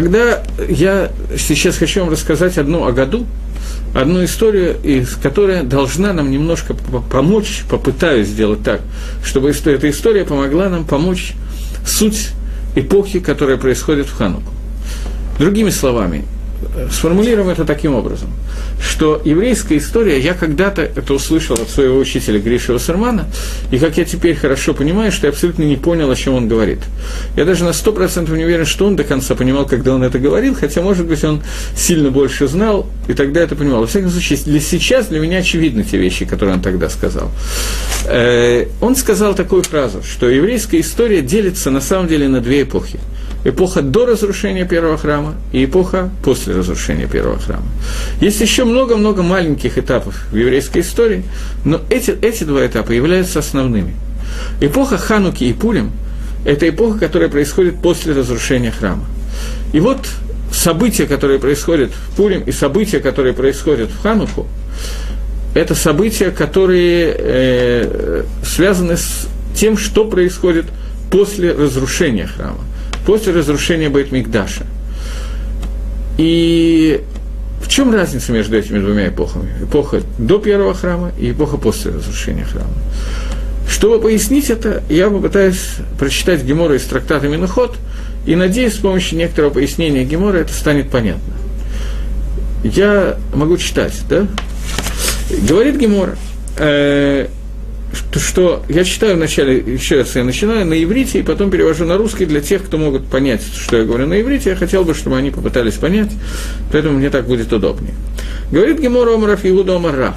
когда я сейчас хочу вам рассказать одну о году, одну историю, из которая должна нам немножко помочь, попытаюсь сделать так, чтобы эта история помогла нам помочь суть эпохи, которая происходит в Хануку. Другими словами, сформулируем это таким образом, что еврейская история, я когда-то это услышал от своего учителя Гриша Вассермана, и как я теперь хорошо понимаю, что я абсолютно не понял, о чем он говорит. Я даже на сто процентов не уверен, что он до конца понимал, когда он это говорил, хотя, может быть, он сильно больше знал, и тогда это понимал. Во всяком случае, для сейчас для меня очевидны те вещи, которые он тогда сказал. Э, он сказал такую фразу, что еврейская история делится на самом деле на две эпохи – эпоха до разрушения первого храма и эпоха после разрушения первого храма. Есть еще много-много маленьких этапов в еврейской истории, но эти, эти два этапа являются основными. Эпоха Хануки и Пулем – это эпоха, которая происходит после разрушения храма. И вот события, которые происходят в Пулем, и события, которые происходят в Хануку, это события, которые э, связаны с тем, что происходит после разрушения храма после разрушения Бейтмикдаша. И в чем разница между этими двумя эпохами? Эпоха до первого храма и эпоха после разрушения храма. Чтобы пояснить это, я попытаюсь прочитать Гемора из трактата Миноход, и надеюсь, с помощью некоторого пояснения Гемора это станет понятно. Я могу читать, да? Говорит Гемора, э, что, я читаю вначале, еще раз я начинаю на иврите, и потом перевожу на русский для тех, кто могут понять, что я говорю на иврите. Я хотел бы, чтобы они попытались понять, поэтому мне так будет удобнее. Говорит Гемор Омар Раф Игуда Омар Раф.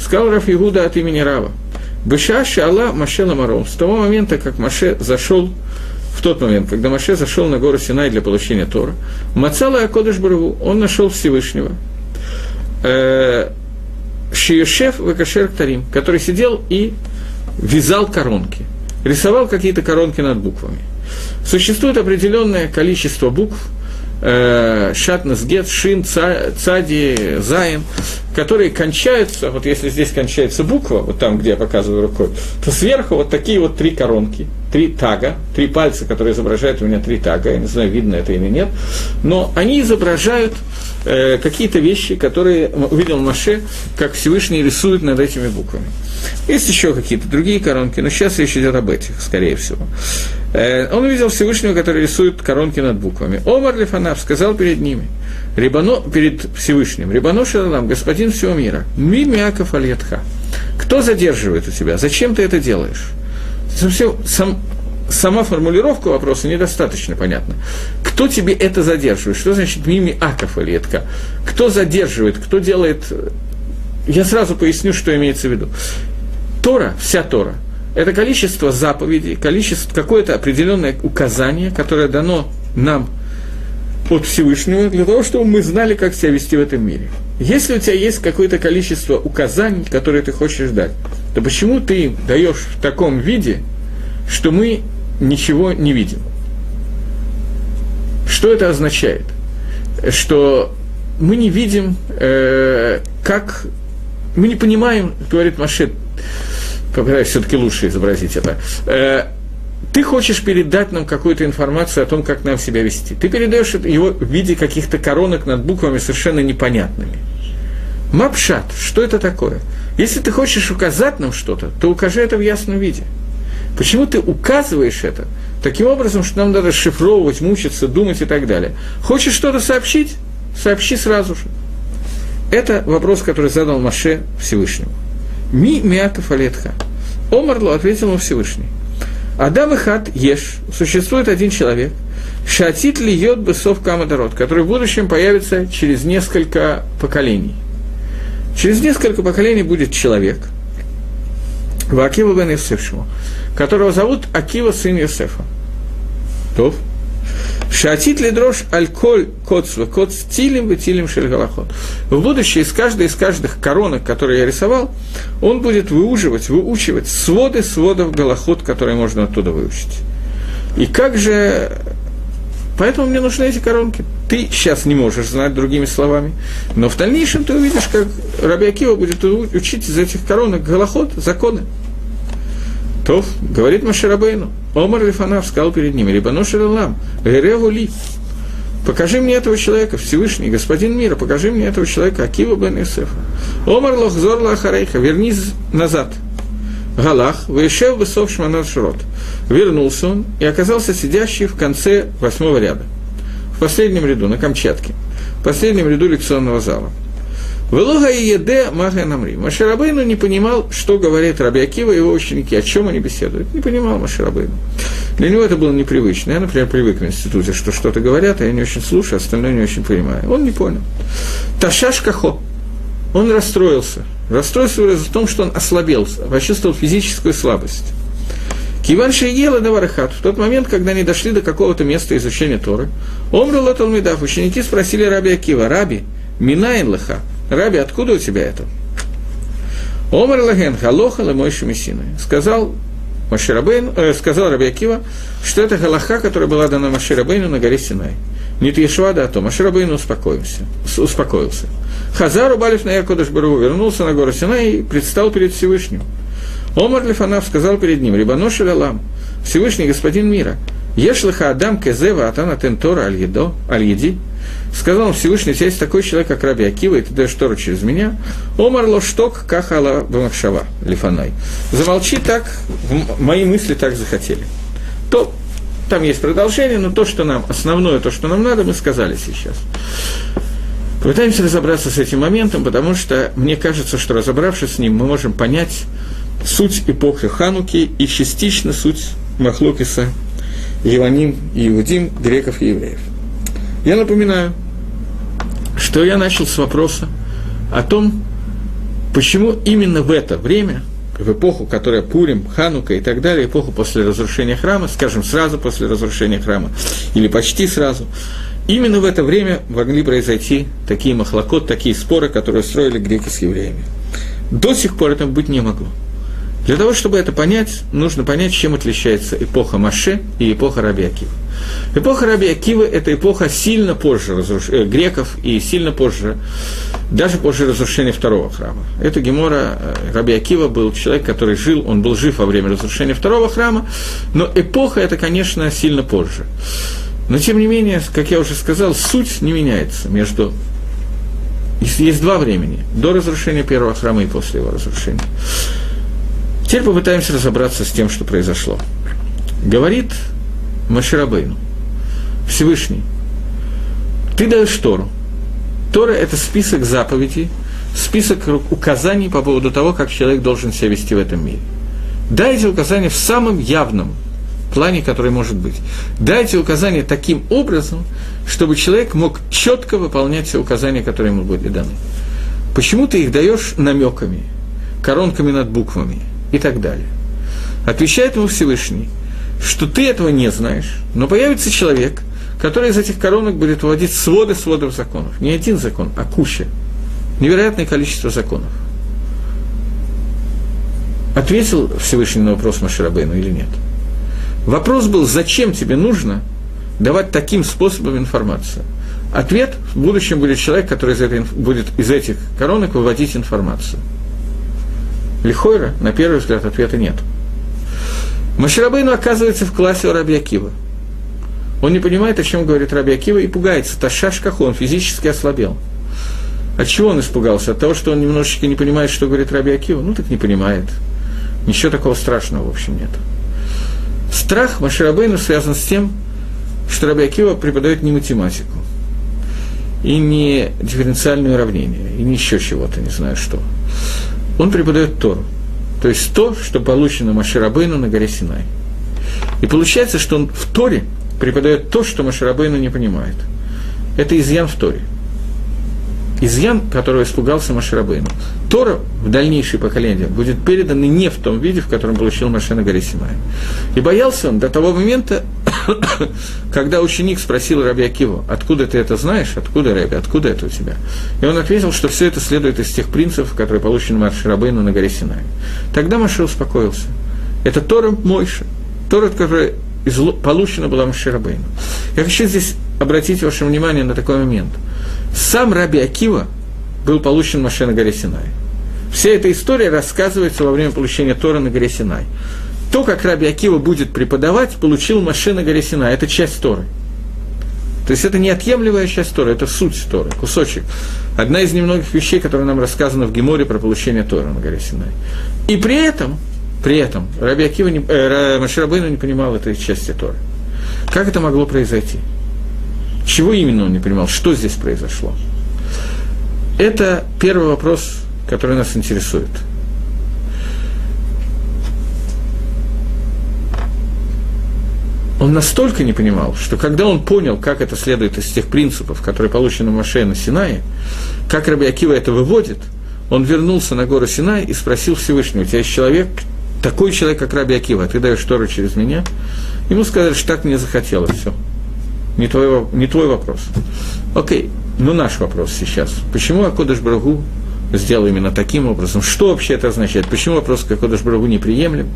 Сказал Раф Игуда от имени Рава. Быша Шала Маше Ламаром. С того момента, как Маше зашел в тот момент, когда Маше зашел на гору Синай для получения Тора, Мацала Акодыш Барву, он нашел Всевышнего. Шиешев Вакашер Тарим, который сидел и вязал коронки, рисовал какие-то коронки над буквами. Существует определенное количество букв, э, Шатнес, Гет, Шин, Цади, Заем, которые кончаются, вот если здесь кончается буква, вот там, где я показываю рукой, то сверху вот такие вот три коронки, три тага, три пальца, которые изображают у меня три тага, я не знаю, видно это или нет, но они изображают э, какие-то вещи, которые увидел Маше, как Всевышний рисует над этими буквами. Есть еще какие-то другие коронки, но сейчас речь идет об этих, скорее всего. Э, он увидел Всевышнего, который рисует коронки над буквами. Омар Лифанав сказал перед ними, Рибано, перед Всевышним, Рибано Шалам, господин всего мира, ми мяков альятха. Кто задерживает у тебя? Зачем ты это делаешь? Совсем, сам, сама формулировка вопроса недостаточно понятна. Кто тебе это задерживает? Что значит мими аков альятха? Кто задерживает? Кто делает... Я сразу поясню, что имеется в виду. Тора, вся Тора, это количество заповедей, количество, какое-то определенное указание, которое дано нам от Всевышнего для того, чтобы мы знали, как себя вести в этом мире. Если у тебя есть какое-то количество указаний, которые ты хочешь дать, то почему ты даешь в таком виде, что мы ничего не видим? Что это означает? Что мы не видим, э, как мы не понимаем, говорит Машет, попытаюсь все-таки лучше изобразить это. Э, ты хочешь передать нам какую-то информацию о том, как нам себя вести. Ты передаешь его в виде каких-то коронок над буквами совершенно непонятными. Мапшат, что это такое? Если ты хочешь указать нам что-то, то укажи это в ясном виде. Почему ты указываешь это таким образом, что нам надо шифровывать, мучиться, думать и так далее? Хочешь что-то сообщить? Сообщи сразу же. Это вопрос, который задал Маше Всевышнему. Ми мяков алетха. Омарло ответил ему Всевышний. Адам и Хат Еш, существует один человек, Шатит ли йод бесов камадарот, который в будущем появится через несколько поколений. Через несколько поколений будет человек, Вакива бен Йосефшему, которого зовут Акива сын Йосефа. То, Шатит ли дрожь аль-коль коцва, коц тилем и тилем шельгалахот. В будущее из каждой из каждых коронок, которые я рисовал, он будет выуживать, выучивать своды сводов голоход, которые можно оттуда выучить. И как же... Поэтому мне нужны эти коронки. Ты сейчас не можешь знать другими словами, но в дальнейшем ты увидишь, как Раби Акива будет учить из этих коронок голоход, законы. То, говорит Маширабейну, Омар Лифанав сказал перед ними, Рибану Ширалам, Ререву Ли, покажи мне этого человека, Всевышний, господин мира, покажи мне этого человека, Акива бен Юсефа. Омар лох зорла ахарейха, вернись назад. Галах, выешев высов шманат шрот. Вернулся он и оказался сидящий в конце восьмого ряда, в последнем ряду, на Камчатке, в последнем ряду лекционного зала. Велога и еде мага намри. Маширабейну не понимал, что говорит Раби Акива и его ученики, о чем они беседуют. Не понимал Маширабейну. Для него это было непривычно. Я, например, привык в институте, что что-то говорят, а я не очень слушаю, остальное не очень понимаю. Он не понял. Ташаш кахо. Он расстроился. Расстроился в том, что он ослабел, почувствовал физическую слабость. Киван Шейела Даварахат, в тот момент, когда они дошли до какого-то места изучения Торы, Омрул Талмидав, ученики спросили Раби Акива, Раби, Минайн Лаха, Раби, откуда у тебя это? Омар Лаген, Халоха Лемойши Мессина. Сказал Маширабейн, э, сказал Раби Акива, что это галаха, которая была дана Маширабейну на горе Синай. Нет Ешвада, а то Маширабейну успокоился. успокоился. Хазару Балиф на Якодыш Бару вернулся на гору Синай и предстал перед Всевышним. Омар Лифанав сказал перед ним, Рибанош Алам, Всевышний Господин мира, Ешлаха Адам Кезева Атана Тентора Аль-Едо, Аль-Еди, сказал Всевышний, у тебя есть такой человек, как Раби Акива, и ты даешь Тору через меня, Омар Лошток Кахала Бамахшава, Лифанай. Замолчи так, мои мысли так захотели. То там есть продолжение, но то, что нам, основное, то, что нам надо, мы сказали сейчас. Попытаемся разобраться с этим моментом, потому что мне кажется, что разобравшись с ним, мы можем понять суть эпохи Хануки и частично суть Махлокиса, Еваним и Иудим, греков и евреев. Я напоминаю, что я начал с вопроса о том, почему именно в это время, в эпоху, которая Пурим, Ханука и так далее, эпоху после разрушения храма, скажем, сразу после разрушения храма, или почти сразу, именно в это время могли произойти такие махлокот, такие споры, которые строили греки с евреями. До сих пор это быть не могло. Для того, чтобы это понять, нужно понять, чем отличается эпоха Маше и эпоха Раби Акива. Эпоха Раби Акива – это эпоха сильно позже разруш... э, греков и сильно позже, даже позже разрушения второго храма. Это Гемора э, Раби Акива был человек, который жил, он был жив во время разрушения второго храма, но эпоха – это, конечно, сильно позже. Но, тем не менее, как я уже сказал, суть не меняется между есть два времени, до разрушения первого храма и после его разрушения. Теперь попытаемся разобраться с тем, что произошло. Говорит Маширабейну, Всевышний, ты даешь Тору. Тора – это список заповедей, список указаний по поводу того, как человек должен себя вести в этом мире. Дайте указания в самом явном плане, который может быть. Дайте указания таким образом, чтобы человек мог четко выполнять все указания, которые ему были даны. Почему ты их даешь намеками, коронками над буквами – и так далее. Отвечает ему Всевышний, что ты этого не знаешь, но появится человек, который из этих коронок будет вводить своды сводов законов. Не один закон, а куча. Невероятное количество законов. Ответил Всевышний на вопрос Маширабейну или нет? Вопрос был, зачем тебе нужно давать таким способом информацию? Ответ – в будущем будет человек, который из этой, будет из этих коронок выводить информацию – Лихойра, на первый взгляд, ответа нет. Маширабейну оказывается в классе у Раби. Он не понимает, о чем говорит Раби Акива, и пугается. Ташаш он физически ослабел. От чего он испугался? От того, что он немножечко не понимает, что говорит Раби Акива? Ну, так не понимает. Ничего такого страшного, в общем, нет. Страх Маширабейну связан с тем, что Раби Акива преподает не математику, и не дифференциальное уравнение, и не еще чего-то, не знаю что он преподает Тору. То есть то, что получено Маширабейну на горе Синай. И получается, что он в Торе преподает то, что Маширабейну не понимает. Это изъян в Торе. Изъян, которого испугался Маширабейну. Тора в дальнейшее поколение будет передана не в том виде, в котором получил Маше на горе Синай. И боялся он до того момента, когда ученик спросил Раби Акиву, откуда ты это знаешь, откуда, Раби, откуда это у тебя? И он ответил, что все это следует из тех принципов, которые получены Марши Рабейну на горе Синай. Тогда Маше успокоился. Это Тора Мойша, Тора, которая получена была Маше Рабейну. Я хочу здесь обратить ваше внимание на такой момент. Сам Раби Акива был получен Маше на горе Синай. Вся эта история рассказывается во время получения Тора на горе Синай то, как Раби Акива будет преподавать, получил Маше на горе Сина. Это часть Торы. То есть это неотъемлемая часть Тора, это суть Торы, кусочек. Одна из немногих вещей, которые нам рассказаны в Геморе про получение Тора на горе Синай. И при этом, при этом Раби Акива не, э, Маширабейну не понимал этой части Торы. Как это могло произойти? Чего именно он не понимал? Что здесь произошло? Это первый вопрос, который нас интересует – он настолько не понимал, что когда он понял, как это следует из тех принципов, которые получены в Маше на Синае, как Раби Акива это выводит, он вернулся на гору Синай и спросил Всевышнего, у тебя есть человек, такой человек, как Раби Акива, а ты даешь Тору через меня? Ему сказали, что так мне захотелось, все. Не твой, не твой вопрос. Окей, ну наш вопрос сейчас. Почему Акодыш Брагу сделал именно таким образом. Что вообще это означает? Почему вопрос Кодыш Брагу неприемлем?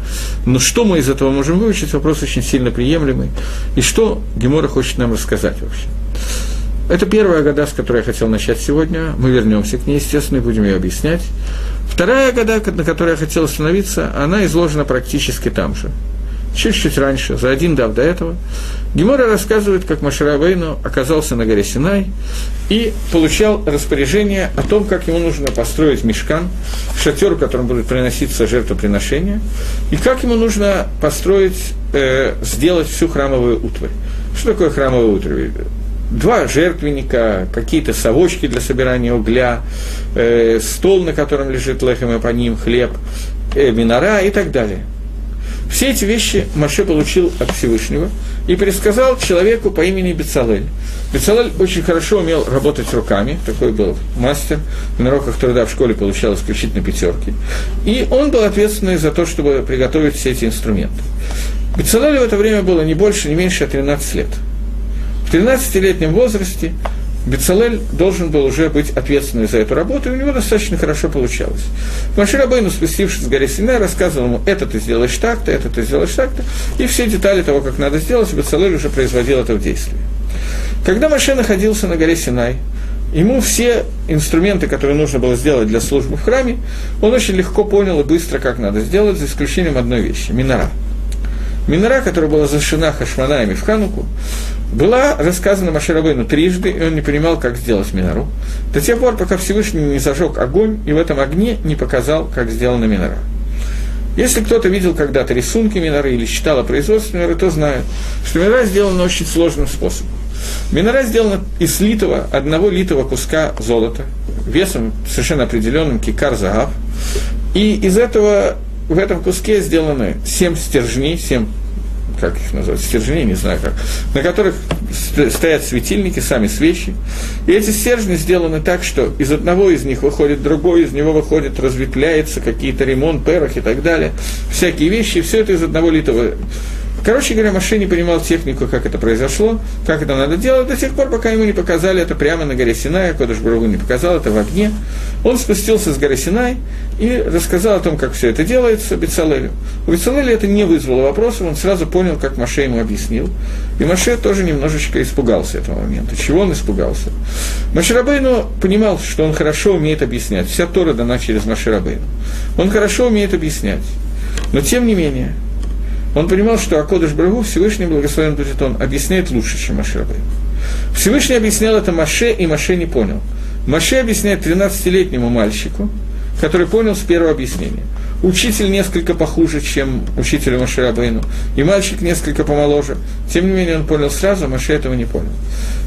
Но что мы из этого можем выучить? Вопрос очень сильно приемлемый. И что Гемора хочет нам рассказать вообще? Это первая года, с которой я хотел начать сегодня. Мы вернемся к ней, естественно, и будем ее объяснять. Вторая года, на которой я хотел остановиться, она изложена практически там же чуть-чуть раньше, за один дав до этого, Гемора рассказывает, как Машарабейну оказался на горе Синай и получал распоряжение о том, как ему нужно построить мешкан, шатер, в котором будет приноситься жертвоприношение, и как ему нужно построить, э, сделать всю храмовую утварь. Что такое храмовая утварь? два жертвенника, какие-то совочки для собирания угля, э, стол, на котором лежит лехем и по ним хлеб, э, минора и так далее – все эти вещи Маше получил от Всевышнего и пересказал человеку по имени Бецалель. Бецалель очень хорошо умел работать руками, такой был мастер, на уроках труда в школе получал исключительно пятерки. И он был ответственный за то, чтобы приготовить все эти инструменты. Бецалелю в это время было не больше, не меньше, а 13 лет. В 13-летнем возрасте Бецалель должен был уже быть ответственным за эту работу, и у него достаточно хорошо получалось. Маширабейну, спустившись с горы Синай, рассказывал ему, это ты сделаешь так-то, это ты сделаешь так-то, и все детали того, как надо сделать, Бецалель уже производил это в действии. Когда Маше находился на горе Синай, ему все инструменты, которые нужно было сделать для службы в храме, он очень легко понял и быстро, как надо сделать, за исключением одной вещи – минора. Минора, которая была зашена хашманаями в Хануку, была рассказана Маширабейну трижды, и он не понимал, как сделать минору, до тех пор, пока Всевышний не зажег огонь, и в этом огне не показал, как сделана минора. Если кто-то видел когда-то рисунки миноры или читал о производстве миноры, то знает, что минора сделана очень сложным способом. Минора сделана из литого, одного литого куска золота, весом совершенно определенным кикар загав, и из этого в этом куске сделаны семь стержней, семь как их назвать, стержней, не знаю как, на которых стоят светильники, сами свечи. И эти стержни сделаны так, что из одного из них выходит другой, из него выходит, разветвляется, какие-то ремонт, перах и так далее, всякие вещи, и все это из одного литого Короче говоря, Маше не понимал технику, как это произошло, как это надо делать, до тех пор, пока ему не показали это прямо на горе Синай, Кодыш Барагу не показал это в огне. Он спустился с горы Синай и рассказал о том, как все это делается Бецалелю. У Бецалеля это не вызвало вопросов, он сразу понял, как Маше ему объяснил. И Маше тоже немножечко испугался этого момента. Чего он испугался? Маширабейну понимал, что он хорошо умеет объяснять. Вся Тора дана через Маширабейну. Он хорошо умеет объяснять. Но тем не менее, он понимал, что Акодыш Брагу, Всевышний благословен будет он, объясняет лучше, чем Маше Рабейну. Всевышний объяснял это Маше, и Маше не понял. Маше объясняет 13-летнему мальчику, который понял с первого объяснения. Учитель несколько похуже, чем учитель Маширабейну, и мальчик несколько помоложе. Тем не менее, он понял сразу, а Маше этого не понял.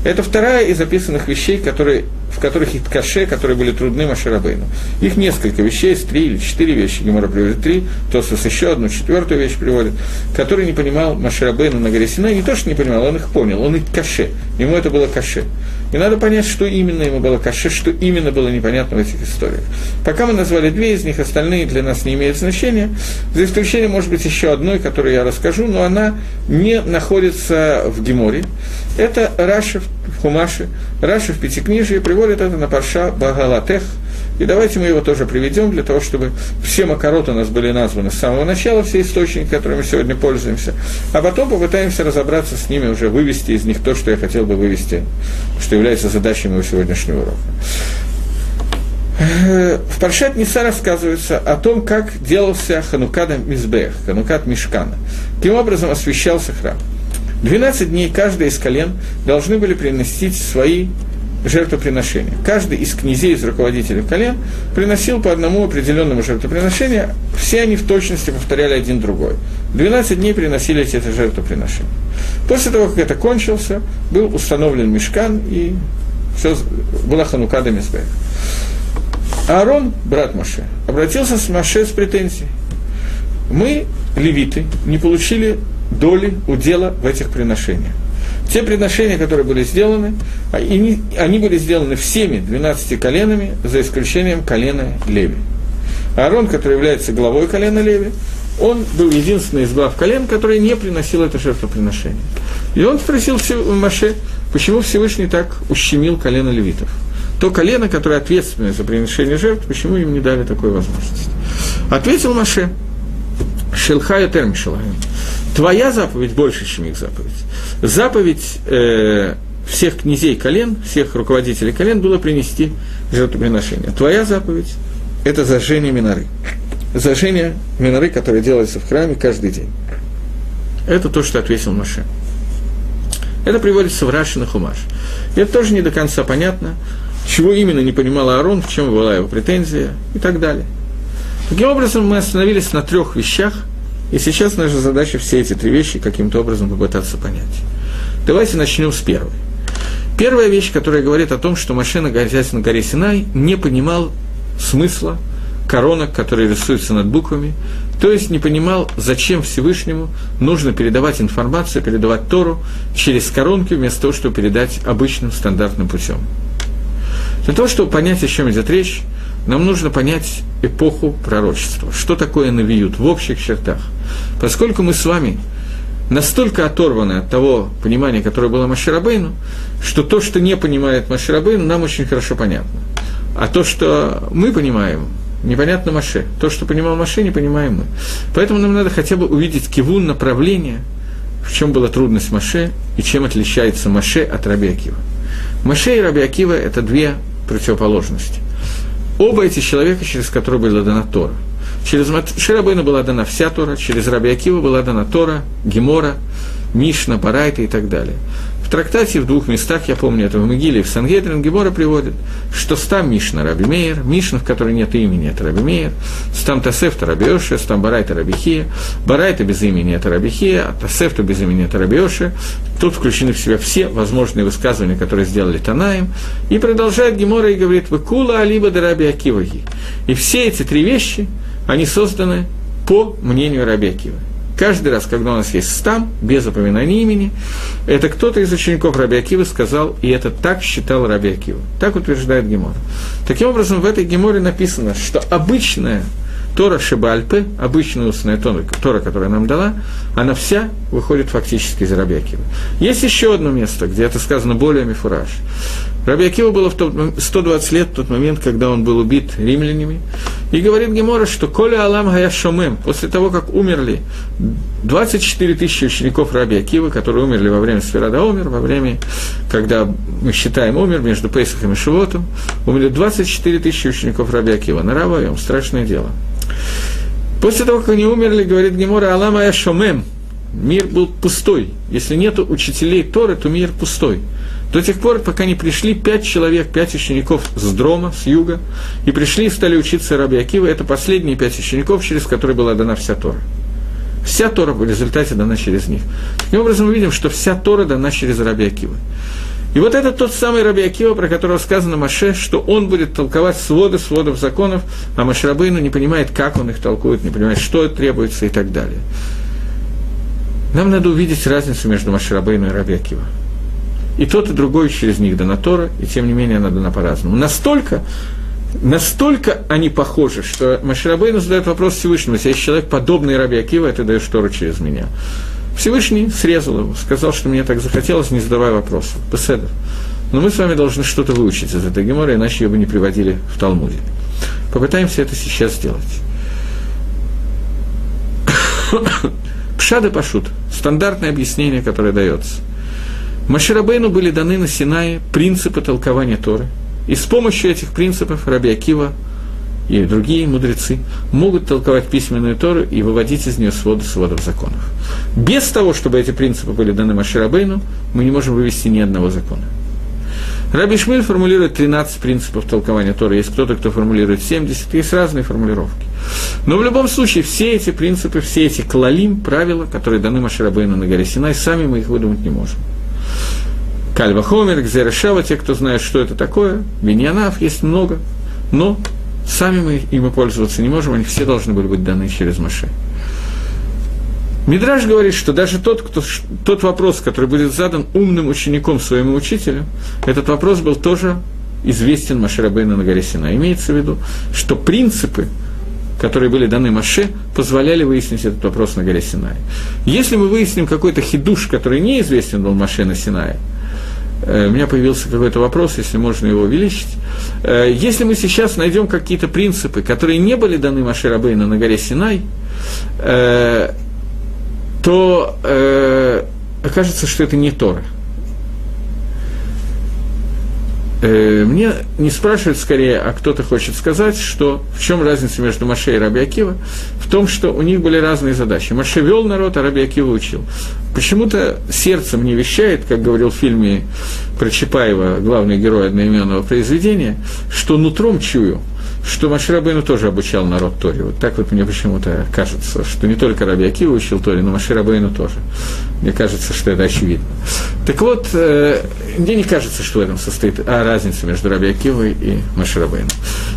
Это вторая из записанных вещей, которые, в которых есть каше, которые были трудны Маширабейну. Их несколько вещей, есть три или четыре вещи, Гемора приводит три, Тосус еще одну, четвертую вещь приводит, которые не понимал Маширабейну на горе Синай, не то, что не понимал, он их понял, он их каше, ему это было каше. И надо понять, что именно ему было каше, что именно было непонятно в этих историях. Пока мы назвали две из них, остальные для нас не имеют значения, за исключением, может быть, еще одной, которую я расскажу, но она не находится в Геморе. Это Раши в Хумаше, Раши в Пятикнижии приводит это на פרשת בהעלותך, и давайте мы его тоже приведем для того, чтобы все מקורות у нас были названы с самого начала, все источники, которыми мы сегодня пользуемся, а потом попытаемся разобраться с ними, уже вывести из них то, что я хотел бы вывести, что является задачей моего сегодняшнего урока. В פרשת נשא рассказывается о том, как делался חנוכת המזבח, חנוכת המשכן, каким образом освещался храм. 12 дней каждый из колен должны были приносить свои жертвоприношения. Каждый из князей, из руководителей колен приносил по одному определенному жертвоприношению, все они в точности повторяли один другой. 12 дней приносили эти жертвоприношения. После того, как это кончился, был установлен мешкан, и все, была ханука до Мизбех. Аарон, брат Маше, обратился с Маше с претензией. Мы, левиты, не получили доли, удела в этих приношениях. Те приношения, которые были сделаны, они были сделаны всеми 12 коленами, за исключением колена Леви. Аарон, который является главой колена Леви, он был единственный из глав колен, который не приносил это жертвоприношение. И он спросил Маше, почему Всевышний так ущемил колено левитов. То колено, которое ответственное за приношение жертв, почему им не дали такой возможности? Ответил Маше, Шелхая Термишалаем. Твоя заповедь больше, чем их заповедь. Заповедь э, всех князей колен, всех руководителей колен было принести жертвоприношение. Твоя заповедь – это зажжение миноры. Зажжение миноры, которое делается в храме каждый день. Это то, что ответил Маше. Это приводится в Раши на Хумаш. Это тоже не до конца понятно, чего именно не понимал Аарон, в чем была его претензия и так далее. Таким образом, мы остановились на трех вещах – и сейчас наша задача все эти три вещи каким-то образом попытаться понять. Давайте начнем с первой. Первая вещь, которая говорит о том, что машина, находясь на горе Синай, не понимал смысла коронок, которые рисуются над буквами, то есть не понимал, зачем Всевышнему нужно передавать информацию, передавать Тору через коронки, вместо того, чтобы передать обычным стандартным путем. Для того, чтобы понять, о чем идет речь, нам нужно понять эпоху пророчества. Что такое навиют в общих чертах. Поскольку мы с вами настолько оторваны от того понимания, которое было Маширабейну, что то, что не понимает Маширабейну, нам очень хорошо понятно. А то, что мы понимаем, непонятно Маше. То, что понимал Маше, не понимаем мы. Поэтому нам надо хотя бы увидеть кивун направления, в чем была трудность Маше и чем отличается Маше от Раби Акива. Маше и Раби Акива – это две противоположности. Оба эти человека, через которые была дана Тора. Через Ширабейна была дана вся Тора, через Раби Акива была дана Тора, Гемора, Мишна, Барайта и так далее трактате в двух местах, я помню это в Могиле и в Сангедрин, Гемора приводит, что стам Мишна Раби Мейер, Мишна, в которой нет имени, это Раби Мейер, стам Тасеф, это Раби Оша, стам Барайта Раби Хия, Барайта без имени это Раби Хия, а Тасефта без имени это Раби Оша. Тут включены в себя все возможные высказывания, которые сделали Танаем. И продолжает Гемора и говорит, «Выкула алиба да Раби Акиваги». И все эти три вещи, они созданы по мнению Раби Акива. Каждый раз, когда у нас есть стам, без упоминания имени, это кто-то из учеников Раби Акива сказал, и это так считал Раби Акива. Так утверждает Гемор. Таким образом, в этой Геморе написано, что обычная Тора Шибальпе, обычная устная Тора, Тора, которая нам дала, она вся выходит фактически из Рабиакива. Есть еще одно место, где это сказано более мифураж. Раби Акива было в тот, 120 лет в тот момент, когда он был убит римлянами. И говорит Гемора, что Коля Алам Гаяшомем, после того, как умерли 24 тысячи учеников Раби Акива, которые умерли во время Сферада Умер, во время, когда мы считаем умер между Пейсахом и Шивотом, умерли 24 тысячи учеников Раби Акива. На Равоем, страшное дело. После того, как они умерли, говорит Гемора, Алам Аяшомем, мир был пустой. Если нет учителей Торы, то мир пустой. До тех пор, пока не пришли пять человек, пять учеников с Дрома, с юга, и пришли и стали учиться Раби Акива, это последние пять учеников, через которые была дана вся Тора. Вся Тора в результате дана через них. Таким образом, мы видим, что вся Тора дана через Раби Акива. И вот это тот самый Раби Акива, про которого сказано Маше, что он будет толковать своды сводов законов, а Машрабейну не понимает, как он их толкует, не понимает, что требуется и так далее. Нам надо увидеть разницу между Машрабейну и Раби Акива. И тот, и другой через них дана Тора, и тем не менее она дана по-разному. Настолько, настолько они похожи, что Маширабейну задает вопрос Всевышнему, если есть человек, подобный Раби Акива, ты даешь Тору через меня. Всевышний срезал его, сказал, что мне так захотелось, не задавая вопросов. Беседов. Но мы с вами должны что-то выучить из этой геморы, иначе ее бы не приводили в Талмуде. Попытаемся это сейчас сделать. Пшады пашут. Стандартное объяснение, которое дается. Маширабейну были даны на Синае принципы толкования Торы. И с помощью этих принципов Раби Акива и другие мудрецы могут толковать письменную Тору и выводить из нее своды сводов законов. Без того, чтобы эти принципы были даны Маширабейну, мы не можем вывести ни одного закона. Раби Шмиль формулирует 13 принципов толкования Торы. Есть кто-то, кто формулирует 70, есть разные формулировки. Но в любом случае все эти принципы, все эти клалим, правила, которые даны Маширабейну на горе Синай, сами мы их выдумать не можем. Кальва Хомер, Гзерешава, те, кто знает, что это такое, Беньянав, есть много, но сами мы ими пользоваться не можем, они все должны были быть даны через Маше. Мидраж говорит, что даже тот, кто, тот вопрос, который будет задан умным учеником своему учителю, этот вопрос был тоже известен Маширабейну на горе Сина. Имеется в виду, что принципы, которые были даны Маше, позволяли выяснить этот вопрос на горе Синай. Если мы выясним какой-то хидуш, который неизвестен был Маше на Синае, э, у меня появился какой-то вопрос, если можно его увеличить. Э, если мы сейчас найдем какие-то принципы, которые не были даны Маше Рабейну на горе Синай, э, то окажется, что это не Тора. Э, мне не спрашивают скорее, а кто-то хочет сказать, что в чем разница между Маше и Раби Акива? В том, что у них были разные задачи. Маше вел народ, а Раби Акива учил. Почему-то сердцем не вещает, как говорил в фильме про Чапаева, главный герой одноименного произведения, что нутром чую – что Маширабейну тоже обучал народ Торе. Вот так вот мне почему-то кажется, что не только Раби Акива учил Торе, но Маширабейну тоже. Мне кажется, что это очевидно. Так вот, э, мне не кажется, что в этом состоит а, разница между Раби Акивой и Маширабейну.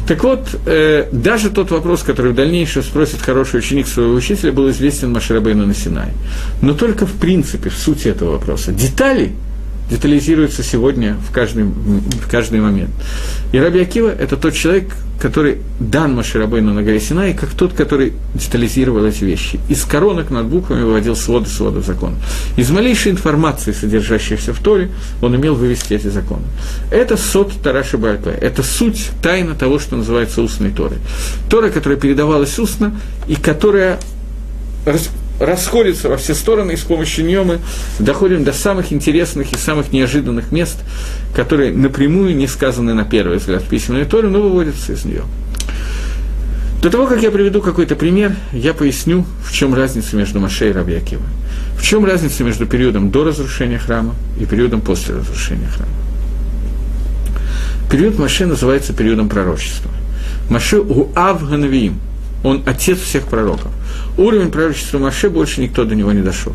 Так вот, э, даже тот вопрос, который в дальнейшем спросит хороший ученик своего учителя, был известен Маширабейну на Синай. Но только в принципе, в сути этого вопроса. Детали детализируется сегодня в каждый, в каждый момент. И Раби Акива – это тот человек, который дан Маширабейну на горе Синай, как тот, который детализировал эти вещи. Из коронок над буквами выводил своды своды закон. Из малейшей информации, содержащейся в Торе, он умел вывести эти законы. Это сот Тараши Бальпе, это суть, тайна того, что называется устной Торой. Тора, которая передавалась устно, и которая расходится во все стороны, и с помощью нее мы доходим до самых интересных и самых неожиданных мест, которые напрямую не сказаны на первый взгляд в письменной Торе, но выводятся из нее. До того, как я приведу какой-то пример, я поясню, в чем разница между Маше и Рабьякива. В чем разница между периодом до разрушения храма и периодом после разрушения храма. Период Маше называется периодом пророчества. Маше у Авганавиим, он отец всех пророков уровень пророчества Маше больше никто до него не дошел.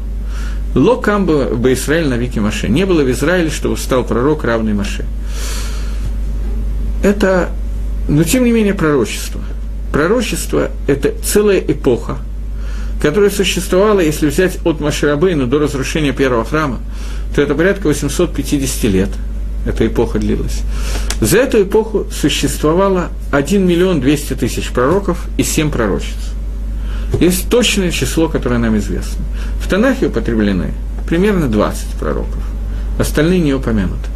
Ло камба бы Израиль на веке Маше. Не было в Израиле, чтобы стал пророк, равный Маше. Это, но тем не менее, пророчество. Пророчество – это целая эпоха, которая существовала, если взять от Маширабейна до разрушения первого храма, то это порядка 850 лет. Эта эпоха длилась. За эту эпоху существовало 1 миллион 200 тысяч пророков и 7 пророчеств. Есть точное число, которое нам известно. В Танахе употреблены примерно 20 пророков, остальные не упомянуты.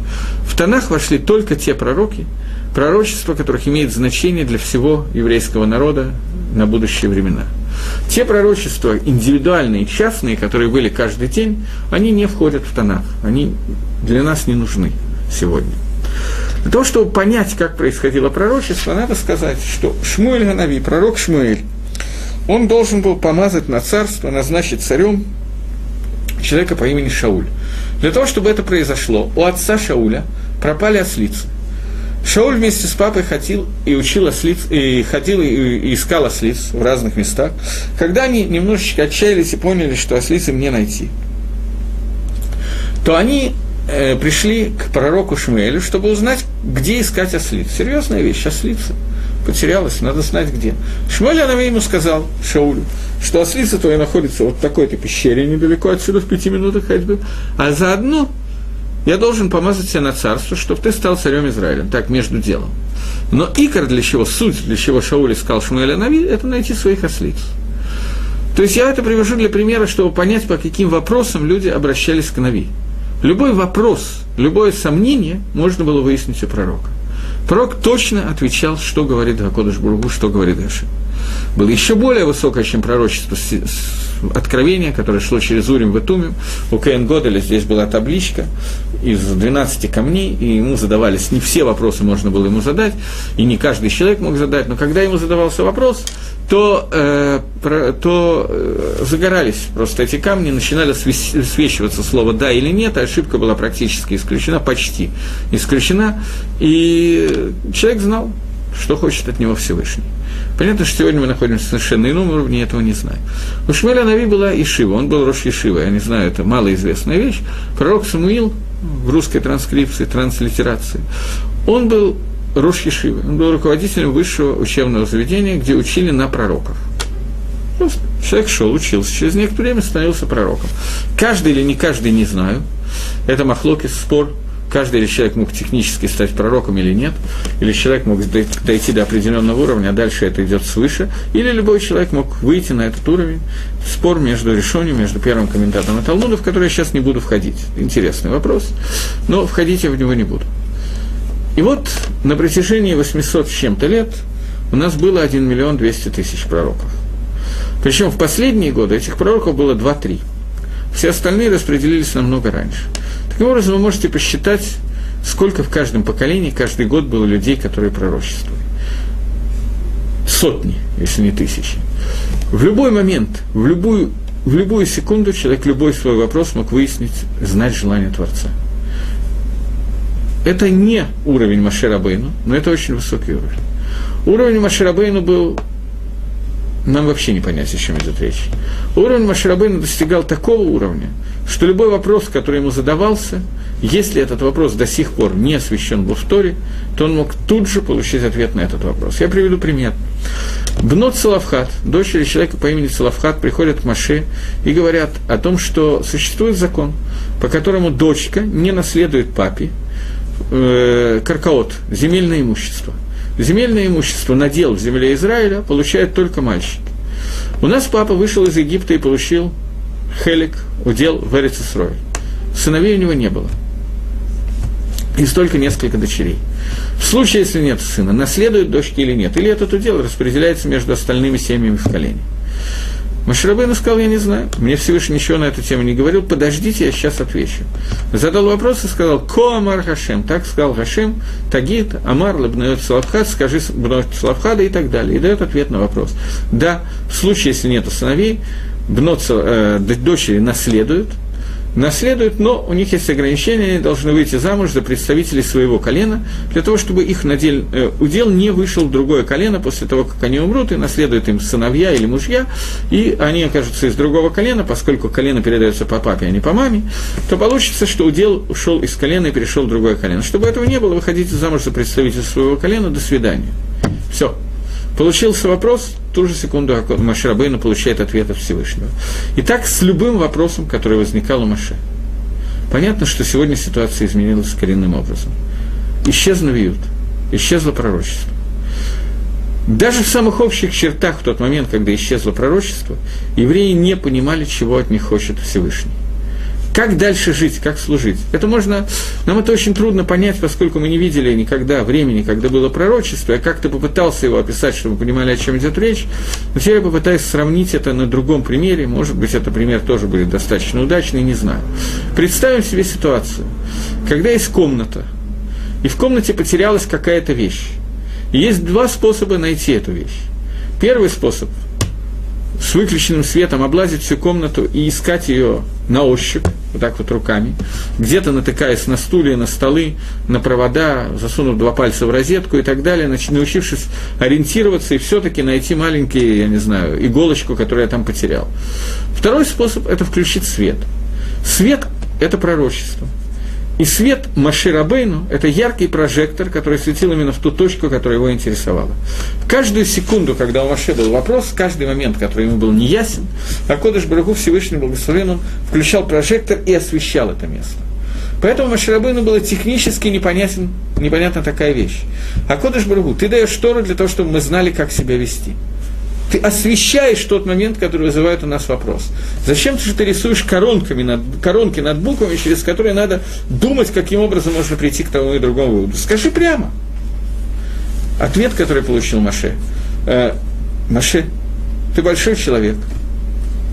В Танах вошли только те пророки, пророчества которых имеет значение для всего еврейского народа на будущие времена. Те пророчества индивидуальные, частные, которые были каждый день, они не входят в Танах, они для нас не нужны сегодня. Для того, чтобы понять, как происходило пророчество, надо сказать, что Шмуэль Ганави, пророк Шмуэль, он должен был помазать на царство, назначить царем человека по имени Шауль. Для того, чтобы это произошло, у отца Шауля пропали ослицы. Шауль вместе с папой ходил и учил ослиц, и ходил и, искал ослиц в разных местах. Когда они немножечко отчаялись и поняли, что ослицы мне найти, то они э, пришли к пророку Шмуэлю, чтобы узнать, где искать ослиц. Серьезная вещь, ослицы потерялась, надо знать где. Шмуэль Анави ему сказал, Шаулю, что ослица твоя находится вот в такой-то пещере недалеко отсюда, в пяти минутах ходьбы, а заодно я должен помазать тебя на царство, чтобы ты стал царем Израиля. Так, между делом. Но икор для чего, суть для чего Шауль искал Шмуэля Нави, это найти своих ослиц. То есть я это привожу для примера, чтобы понять, по каким вопросам люди обращались к Нави. Любой вопрос, любое сомнение можно было выяснить у пророка. Пророк точно отвечал, что говорит Гакодыш Бургу, что говорит Гаши. Было еще более высокое, чем пророчество откровения, которое шло через Урим в Итумим. У Кейн Годеля здесь была табличка из 12 камней, и ему задавались, не все вопросы можно было ему задать, и не каждый человек мог задать, но когда ему задавался вопрос, то, э, про, то э, загорались просто эти камни, начинали свечиваться слово «да» или «нет», а ошибка была практически исключена, почти исключена, и человек знал, что хочет от него Всевышний. Понятно, что сегодня мы находимся на совершенно ином уровне, этого не знаю. У Шмеля Нави была Ишива, он был Рош Ишива, я не знаю, это малоизвестная вещь. Пророк Самуил в русской транскрипции, транслитерации, он был Рош Ешивы. Он был руководителем высшего учебного заведения, где учили на пророков. Просто человек шел, учился, через некоторое время становился пророком. Каждый или не каждый, не знаю. Это махлокис, спор. Каждый или человек мог технически стать пророком или нет, или человек мог дойти до определенного уровня, а дальше это идет свыше, или любой человек мог выйти на этот уровень. Спор между решением, между первым комментатором и Талмуда, в который я сейчас не буду входить. Интересный вопрос, но входить я в него не буду. И вот на протяжении 800 с чем-то лет у нас было 1 миллион 200 тысяч пророков. Причем в последние годы этих пророков было 2-3. Все остальные распределились намного раньше. Таким образом, вы можете посчитать, сколько в каждом поколении, каждый год было людей, которые пророчествовали. Сотни, если не тысячи. В любой момент, в любую, в любую секунду человек любой свой вопрос мог выяснить, знать желание Творца – это не уровень Маширабейну, но это очень высокий уровень. Уровень Маширабейну был нам вообще не понять, о чем идет речь. Уровень Маширабейна достигал такого уровня, что любой вопрос, который ему задавался, если этот вопрос до сих пор не освещен в Торе, то он мог тут же получить ответ на этот вопрос. Я приведу пример. Бнот Салавхат, дочери человека по имени Салавхат, приходят к Маше и говорят о том, что существует закон, по которому дочка не наследует папе, э, каркаот, земельное имущество. Земельное имущество, надел в земле Израиля получают только мальчики. У нас папа вышел из Египта и получил хелик, удел в Эрицесрой. Сыновей у него не было. И столько несколько дочерей. В случае, если нет сына, наследуют дочки или нет, или этот удел распределяется между остальными семьями в колене. Маширабейну сказал, я не знаю, мне Всевышний ничего на эту тему не говорил, подождите, я сейчас отвечу. Задал вопрос и сказал, ко Амар Хашем, так сказал Хашем, Тагит, Амар, Лабнает Славхад, скажи Бнот Славхада и так далее. И дает ответ на вопрос. Да, в случае, если нет сыновей, Бнот, э, дочери наследуют – наследуют, но у них есть ограничения, они должны выйти замуж за представителей своего колена, для того, чтобы их надел, э, удел не вышел в другое колено после того, как они умрут, и наследуют им сыновья или мужья, и они окажутся из другого колена, поскольку колено передается по папе, а не по маме, то получится, что удел ушел из колена и перешел в другое колено. Чтобы этого не было, выходите замуж за представителя своего колена, до свидания. Все. Получился вопрос, ту же секунду Маширабейна получает ответ от Всевышнего. И так с любым вопросом, который возникал у Маше. Понятно, что сегодня ситуация изменилась коренным образом. Исчез Навиют, исчезло пророчество. Даже в самых общих чертах в тот момент, когда исчезло пророчество, евреи не понимали, чего от них хочет Всевышний. Как дальше жить, как служить? Это можно, нам это очень трудно понять, поскольку мы не видели никогда времени, когда было пророчество. Я как-то попытался его описать, чтобы вы понимали, о чем идет речь. Но теперь я попытаюсь сравнить это на другом примере. Может быть, этот пример тоже будет достаточно удачный, не знаю. Представим себе ситуацию, когда есть комната, и в комнате потерялась какая-то вещь. И есть два способа найти эту вещь. Первый способ с выключенным светом облазить всю комнату и искать ее на ощупь, вот так вот руками, где-то натыкаясь на стулья, на столы, на провода, засунув два пальца в розетку и так далее, научившись ориентироваться и все-таки найти маленький, я не знаю, иголочку, которую я там потерял. Второй способ – это включить свет. Свет – это пророчество – и свет Маширабейну – это яркий прожектор, который светил именно в ту точку, которая его интересовала. Каждую секунду, когда у Маше был вопрос, каждый момент, который ему был неясен, Акодыш Барагу Всевышний Благословен, он включал прожектор и освещал это место. Поэтому Маширабейну было технически непонятен, непонятна такая вещь. Акодыш Барагу, ты даешь Тору для того, чтобы мы знали, как себя вести – ты освещаешь тот момент, который вызывает у нас вопрос. Зачем же ты рисуешь коронками над, коронки над буквами, через которые надо думать, каким образом можно прийти к тому и другому выводу? Скажи прямо. Ответ, который получил Маше. Э, Маше, ты большой человек,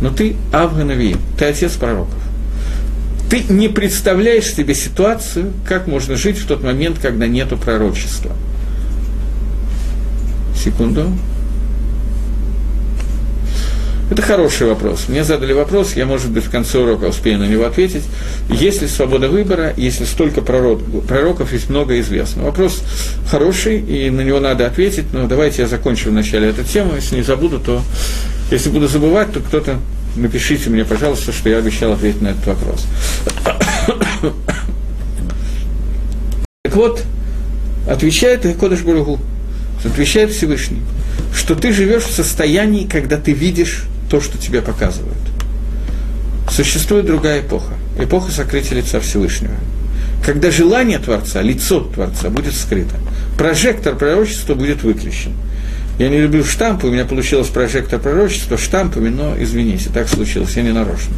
но ты Авганавиим, ты отец пророков. Ты не представляешь себе ситуацию, как можно жить в тот момент, когда нету пророчества. Секунду. Это хороший вопрос. Мне задали вопрос, я, может быть, в конце урока успею на него ответить. Есть ли свобода выбора, если столько пророк, пророков, есть много известно? Вопрос хороший, и на него надо ответить, но давайте я закончу вначале эту тему. Если не забуду, то... Если буду забывать, то кто-то напишите мне, пожалуйста, что я обещал ответить на этот вопрос. Так вот, отвечает Кодыш Баругу, отвечает Всевышний, что ты живешь в состоянии, когда ты видишь то, что тебе показывают. Существует другая эпоха, эпоха сокрытия лица Всевышнего. Когда желание Творца, лицо Творца будет скрыто, прожектор пророчества будет выключен. Я не люблю штампы, у меня получилось прожектор пророчества штампами, но извините, так случилось, я не нарочно.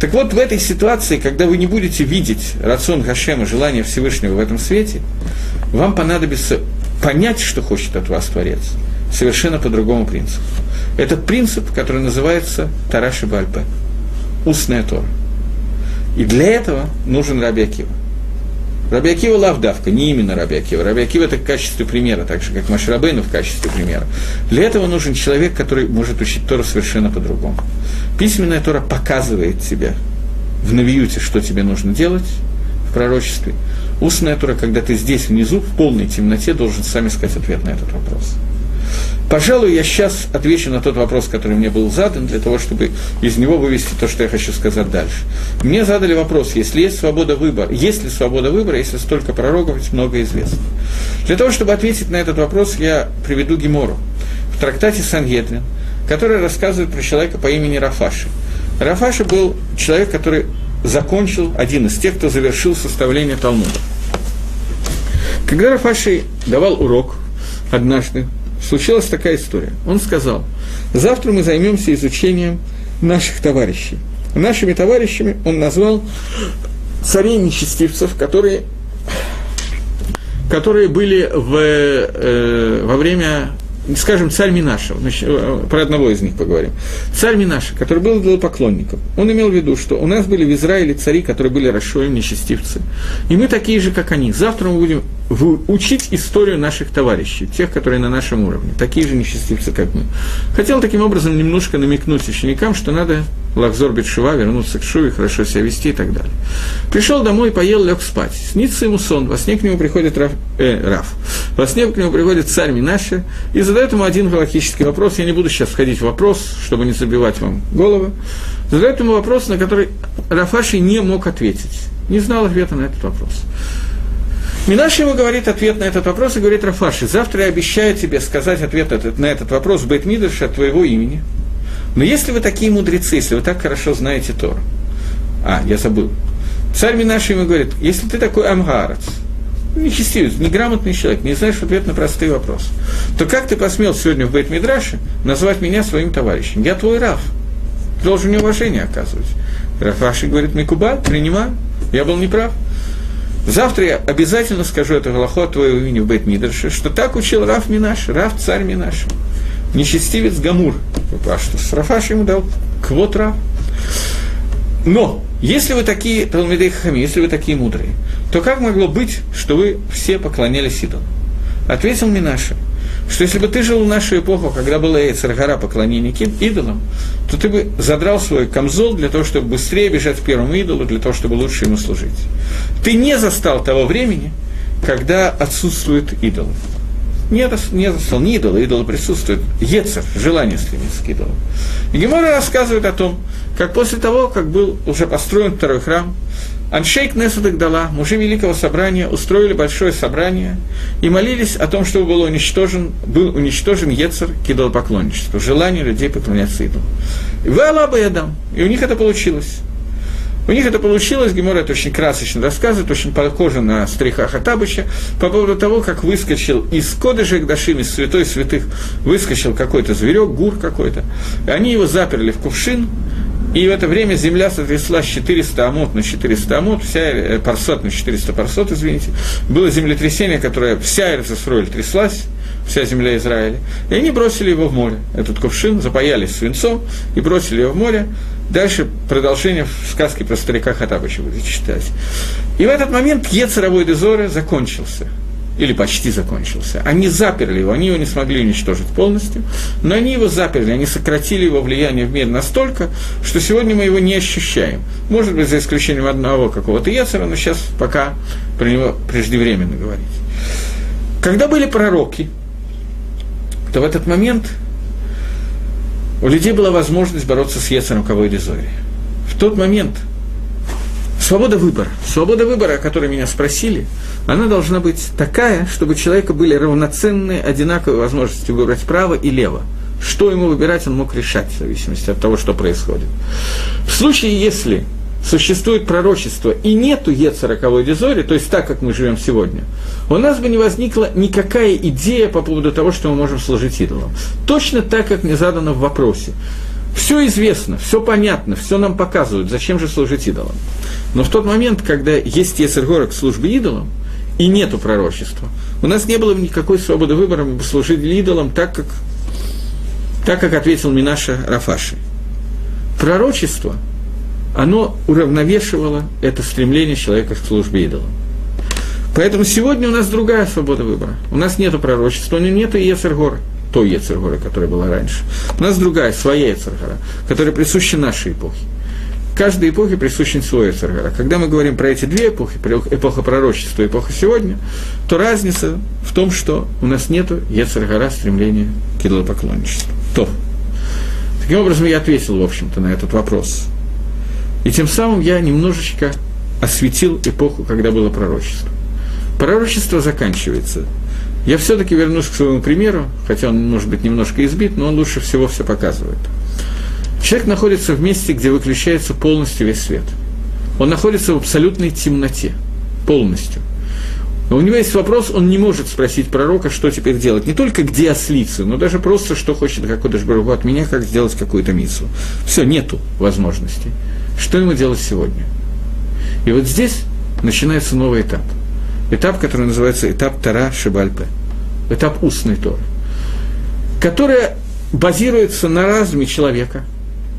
Так вот, в этой ситуации, когда вы не будете видеть рацион Гашема, желание Всевышнего в этом свете, вам понадобится понять, что хочет от вас Творец, совершенно по другому принципу. Этот принцип, который называется Тараши Бальпе, устная Тора. И для этого нужен Раби Акива. Раби Акива лавдавка, не именно Раби Акива. Раби Акива это в качестве примера, так же, как Машрабейну в качестве примера. Для этого нужен человек, который может учить Тору совершенно по-другому. Письменная Тора показывает тебе в Навиюте, что тебе нужно делать в пророчестве. Устная Тора, когда ты здесь внизу, в полной темноте, должен сам искать ответ на этот вопрос. Пожалуй, я сейчас отвечу на тот вопрос, который мне был задан, для того, чтобы из него вывести то, что я хочу сказать дальше. Мне задали вопрос, если есть свобода выбора, есть ли свобода выбора, если столько пророков, ведь много известно. Для того, чтобы ответить на этот вопрос, я приведу Гемору в трактате Сангедрин, который рассказывает про человека по имени Рафаши. Рафаши был человек, который закончил, один из тех, кто завершил составление Талмуда. Когда Рафаши давал урок однажды случилась такая история. Он сказал, завтра мы займемся изучением наших товарищей. Нашими товарищами он назвал царей нечестивцев, которые, которые были в, э, во время скажем, царь Минаша, э, про одного из них поговорим. Царь Минаша, который был идолопоклонником, он имел в виду, что у нас были в Израиле цари, которые были расшоем, нечестивцы. И мы такие же, как они. Завтра мы будем учить историю наших товарищей, тех, которые на нашем уровне, такие же нечестивцы, как мы. Хотел таким образом немножко намекнуть ученикам, что надо Лахзор Бетшува, вернуться к Шуве, хорошо себя вести и так далее. Пришел домой, поел, лег спать. Снится ему сон, во сне к нему приходит Раф, э, Раф. Во сне к нему приходит царь Минаши и задает ему один галактический вопрос. Я не буду сейчас входить в вопрос, чтобы не забивать вам голову. Задает ему вопрос, на который Рафаши не мог ответить. Не знал ответа на этот вопрос. Минаш ему говорит ответ на этот вопрос и говорит Рафаши, завтра я обещаю тебе сказать ответ на этот вопрос Бейтмидыш от твоего имени – но если вы такие мудрецы, если вы так хорошо знаете Тор, а, я забыл, царь Минаши ему говорит, если ты такой амгарец, нечестивец, неграмотный человек, не знаешь ответ на простые вопросы, то как ты посмел сегодня в Бейт назвать меня своим товарищем? Я твой Раф. Ты должен мне уважение оказывать. Рафаши говорит, Микуба, принимаю, я был неправ. Завтра я обязательно скажу это Галаху от твоего имени в Бейт Мидраше, что так учил Раф Минаш, Раф царь Минаш нечестивец Гамур. А что Срафаш ему дал квотра. Но, если вы такие Талмидей Хами, если вы такие мудрые, то как могло быть, что вы все поклонялись идолам? Ответил Минаша, что если бы ты жил в нашу эпоху, когда была Эйцергара поклонение идолам, то ты бы задрал свой камзол для того, чтобы быстрее бежать к первому идолу, для того, чтобы лучше ему служить. Ты не застал того времени, когда отсутствует идол не, не застал ни идола, идола присутствует, ецер, желание стремиться к идолу. И Гемора рассказывает о том, как после того, как был уже построен второй храм, Аншейк Несадок дала, мужи Великого Собрания устроили большое собрание и молились о том, чтобы был уничтожен, был уничтожен Ецер к идолопоклонничеству, желание людей поклоняться идолу. И вы Аллаба я дам, и у них это получилось. У них это получилось, Гемора это очень красочно рассказывает, очень похоже на стриха Хатабыча, по поводу того, как выскочил из Кодыжа Дашим, из святой святых, выскочил какой-то зверек, гур какой-то. Они его заперли в кувшин, И в это время земля сотряслась 400 амот на 400 амот, вся, э, парсот на 400 парсот, извините. Было землетрясение, которое вся Эрцесроль тряслась, вся земля Израиля. И они бросили его в море. Этот кувшин запаялись свинцом и бросили его в море. Дальше продолжение в сказке про старика Хатабыча будете читать. И в этот момент Ецаровой Дезоры закончился – или почти закончился. Они заперли его, они его не смогли уничтожить полностью, но они его заперли, они сократили его влияние в мир настолько, что сегодня мы его не ощущаем. Может быть, за исключением одного какого-то Ецера, но сейчас пока про него преждевременно говорить. Когда были пророки, то в этот момент у людей была возможность бороться с или Зори. В тот момент свобода выбора, свобода выбора, о которой меня спросили – она должна быть такая, чтобы у человека были равноценные, одинаковые возможности выбрать право и лево. Что ему выбирать, он мог решать, в зависимости от того, что происходит. В случае, если существует пророчество и нету Е40 дезори, то есть так, как мы живем сегодня, у нас бы не возникла никакая идея по поводу того, что мы можем служить идолам. Точно так, как мне задано в вопросе. Все известно, все понятно, все нам показывают, зачем же служить идолам. Но в тот момент, когда есть Ецергора к службе идолам, и нету пророчества. У нас не было никакой свободы выбора, служили идолам так, как, так, как ответил Минаша Рафаши. Пророчество, оно уравновешивало это стремление человека к службе идолам. Поэтому сегодня у нас другая свобода выбора. У нас нет пророчества, у нас нет Ецергора, той Ецергора, которая была раньше. У нас другая, своя Ецергора, которая присуща нашей эпохе каждой эпохе присущен свой Эцергара. Когда мы говорим про эти две эпохи, эпоха пророчества и эпоха сегодня, то разница в том, что у нас нет Ецергара стремления к идолопоклонничеству. То. Таким образом, я ответил, в общем-то, на этот вопрос. И тем самым я немножечко осветил эпоху, когда было пророчество. Пророчество заканчивается. Я все-таки вернусь к своему примеру, хотя он может быть немножко избит, но он лучше всего все показывает. Человек находится в месте, где выключается полностью весь свет. Он находится в абсолютной темноте, полностью. Но у него есть вопрос, он не может спросить пророка, что теперь делать. Не только где ослиться, но даже просто, что хочет Гакодыш Баругу от меня, как сделать какую-то миссу. Все, нету возможностей. Что ему делать сегодня? И вот здесь начинается новый этап. Этап, который называется этап Тара Шибальпе. Этап устной Торы. Которая базируется на разуме человека –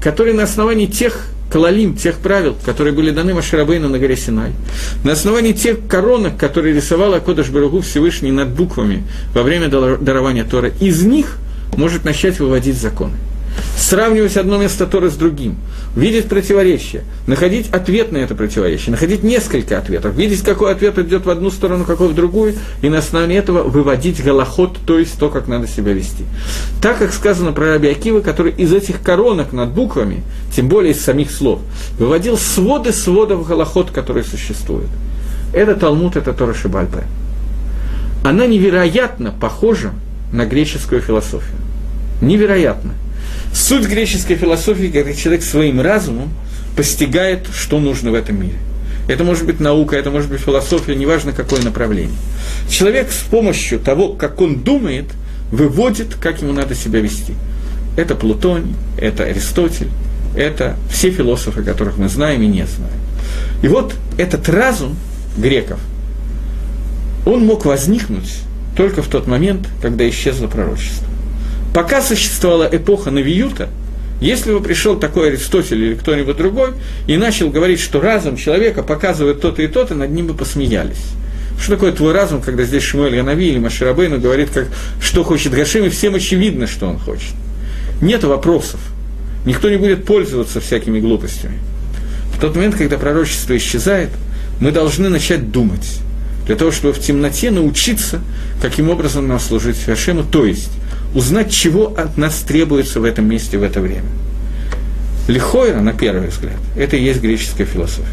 который на основании тех калалим, тех правил, которые были даны Маширабейну на горе Синай, на основании тех коронок, которые рисовала Кодыш Баругу Всевышний над буквами во время дарования Тора, из них может начать выводить законы сравнивать одно место Торы с другим, видеть противоречие, находить ответ на это противоречие, находить несколько ответов, видеть, какой ответ идет в одну сторону, какой в другую, и на основании этого выводить голоход, то есть то, как надо себя вести. Так, как сказано про Раби Акива, который из этих коронок над буквами, тем более из самих слов, выводил своды сводов голоход, которые существуют. Это Талмуд, это Тора Шибальпе. Она невероятно похожа на греческую философию. Невероятно. Суть греческой философии, когда человек своим разумом постигает, что нужно в этом мире. Это может быть наука, это может быть философия, неважно какое направление. Человек с помощью того, как он думает, выводит, как ему надо себя вести. Это Плутоний, это Аристотель, это все философы, которых мы знаем и не знаем. И вот этот разум греков, он мог возникнуть только в тот момент, когда исчезло пророчество. Пока существовала эпоха Навиюта, если бы пришел такой Аристотель или кто-нибудь другой и начал говорить, что разум человека показывает то-то и то-то, над ним бы посмеялись. Что такое твой разум, когда здесь Шмуэль Янави или Маширабейну говорит, как, что хочет Гашим, и всем очевидно, что он хочет. Нет вопросов. Никто не будет пользоваться всякими глупостями. В тот момент, когда пророчество исчезает, мы должны начать думать. Для того, чтобы в темноте научиться, каким образом нам служить Хашему, то есть узнать, чего от нас требуется в этом месте в это время. Лихойра, на первый взгляд, это и есть греческая философия.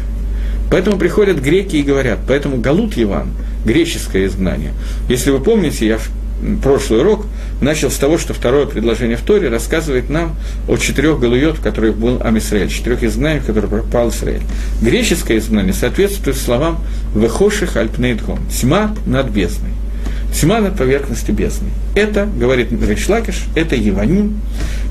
Поэтому приходят греки и говорят, поэтому Галут Иван, греческое изгнание. Если вы помните, я в прошлый урок начал с того, что второе предложение в Торе рассказывает нам о четырех галуйот, в которых был Амисраэль, четырех изгнаниях, в которых пропал Израиль. Греческое изгнание соответствует словам «Вехоших альпнейдгом» – «тьма над бездной». Тьма над поверхностью бездны. Это, говорит Ришлакиш, это Еваним,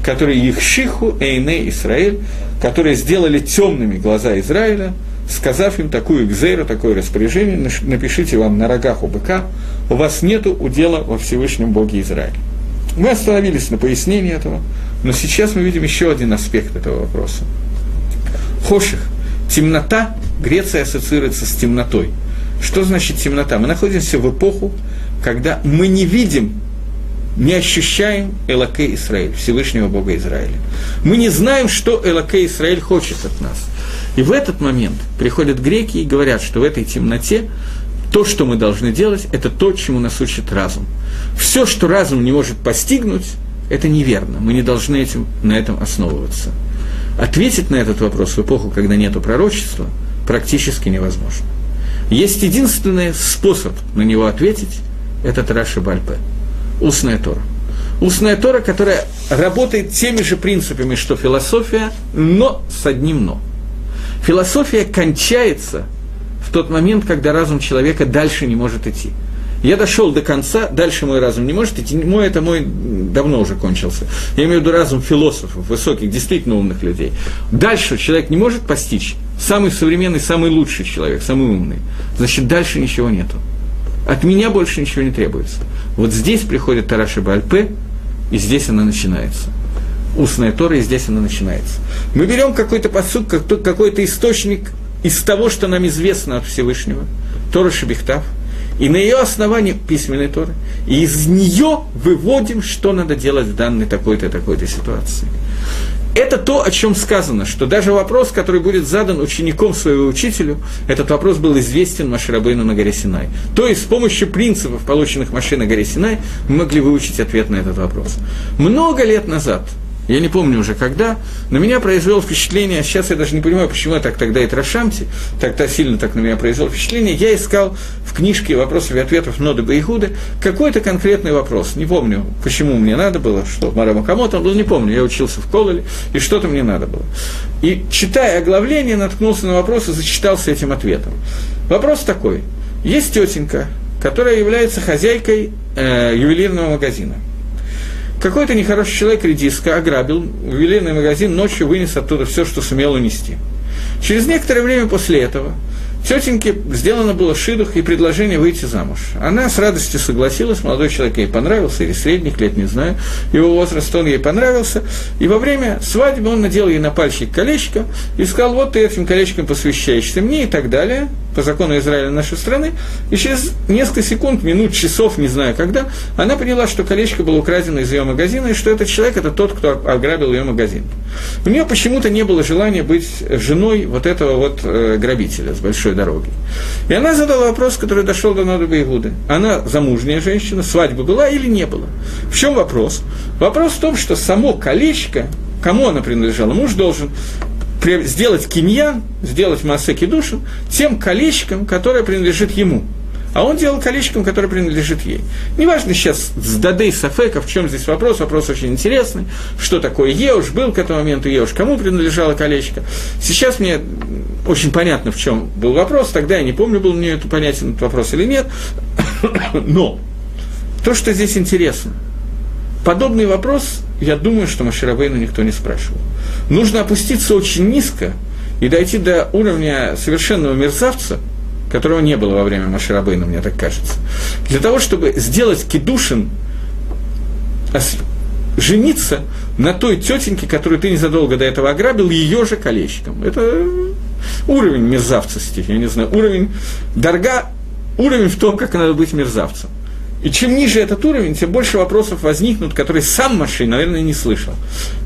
которые Ихшиху Эйне Исраэль, которые сделали темными глаза Израиля, сказав им такую экзейру, такое распоряжение, напишите вам на рогах у быка, у вас нету удела во Всевышнем Боге Израиля. Мы остановились на пояснении этого, но сейчас мы видим еще один аспект этого вопроса. Хоших, темнота, Греция ассоциируется с темнотой. Что значит темнота? Мы находимся в эпоху, когда мы не видим, не ощущаем Элаке Израиль, Всевышнего Бога Израиля. Мы не знаем, что Элаке Израиль хочет от нас. И в этот момент приходят греки и говорят, что в этой темноте то, что мы должны делать, это то, чему нас учит разум. Все, что разум не может постигнуть, это неверно. Мы не должны этим, на этом основываться. Ответить на этот вопрос в эпоху, когда нет пророчества, практически невозможно. Есть единственный способ на него ответить – это Тараши Бальпе, устная Тора. Устная Тора, которая работает теми же принципами, что философия, но с одним «но». Философия кончается в тот момент, когда разум человека дальше не может идти. Я дошел до конца, дальше мой разум не может идти. Мой это мой давно уже кончился. Я имею в виду разум философов, высоких, действительно умных людей. Дальше человек не может постичь. Самый современный, самый лучший человек, самый умный. Значит, дальше ничего нету. От меня больше ничего не требуется. Вот здесь приходит Тараши Бальпе, и здесь она начинается. Устная Тора, и здесь она начинается. Мы берем какой-то посуд, какой-то источник из того, что нам известно от Всевышнего, Тора Шебехтав, и на ее основании письменной Торы, и из нее выводим, что надо делать в данной такой-то такой-то ситуации. Это то, о чем сказано, что даже вопрос, который будет задан учеником своего учителю, этот вопрос был известен Маширабейну на горе Синай. То есть с помощью принципов, полученных Маши на горе Синай, мы могли выучить ответ на этот вопрос. Много лет назад – я не помню уже когда, но меня произвело впечатление, сейчас я даже не понимаю, почему я так тогда и трошамти, тогда сильно так на меня произвело впечатление, я искал в книжке вопросов и ответов Ноды Баихуды какой-то конкретный вопрос, не помню, почему мне надо было, что Марама Камота, но не помню, я учился в Кололе, и что-то мне надо было. И, читая оглавление, наткнулся на вопрос и зачитался этим ответом. Вопрос такой. Есть тетенька, которая является хозяйкой э, ювелирного магазина – какой-то нехороший человек редиска ограбил ювелирный магазин, ночью вынес оттуда все, что сумел унести. Через некоторое время после этого Тетеньке сделано было шидух и предложение выйти замуж. Она с радостью согласилась, молодой человек ей понравился, или средних лет, не знаю, его возраст, он ей понравился. И во время свадьбы он надел ей на пальчик колечко и сказал, вот ты этим колечком посвящаешься мне и так далее, по закону Израиля нашей страны. И через несколько секунд, минут, часов, не знаю когда, она поняла, что колечко было украдено из ее магазина, и что этот человек – это тот, кто ограбил ее магазин. У нее почему-то не было желания быть женой вот этого вот э, грабителя с большой дороги. И она задала вопрос, который дошел до Ноды Иуды. Она замужняя женщина, свадьба была или не было? В чем вопрос? Вопрос в том, что само колечко, кому оно принадлежало, муж должен сделать киньян, сделать массеки душин тем колечком, которое принадлежит ему – а он делал колечком, которое принадлежит ей. Неважно сейчас с Дадей Сафека, в чем здесь вопрос, вопрос очень интересный, что такое Еуш, был к этому моменту Еуш, кому принадлежало колечко. Сейчас мне очень понятно, в чем был вопрос, тогда я не помню, был мне это понятен этот вопрос или нет, но то, что здесь интересно, подобный вопрос, я думаю, что Маширабейну никто не спрашивал. Нужно опуститься очень низко и дойти до уровня совершенного мерзавца – которого не было во время Маширабейна, мне так кажется. Для того, чтобы сделать кедушин, жениться на той тетеньке, которую ты незадолго до этого ограбил, ее же колечком. Это уровень мерзавцести, я не знаю, уровень дорога, уровень в том, как надо быть мерзавцем. И чем ниже этот уровень, тем больше вопросов возникнут, которые сам Машин, наверное, не слышал.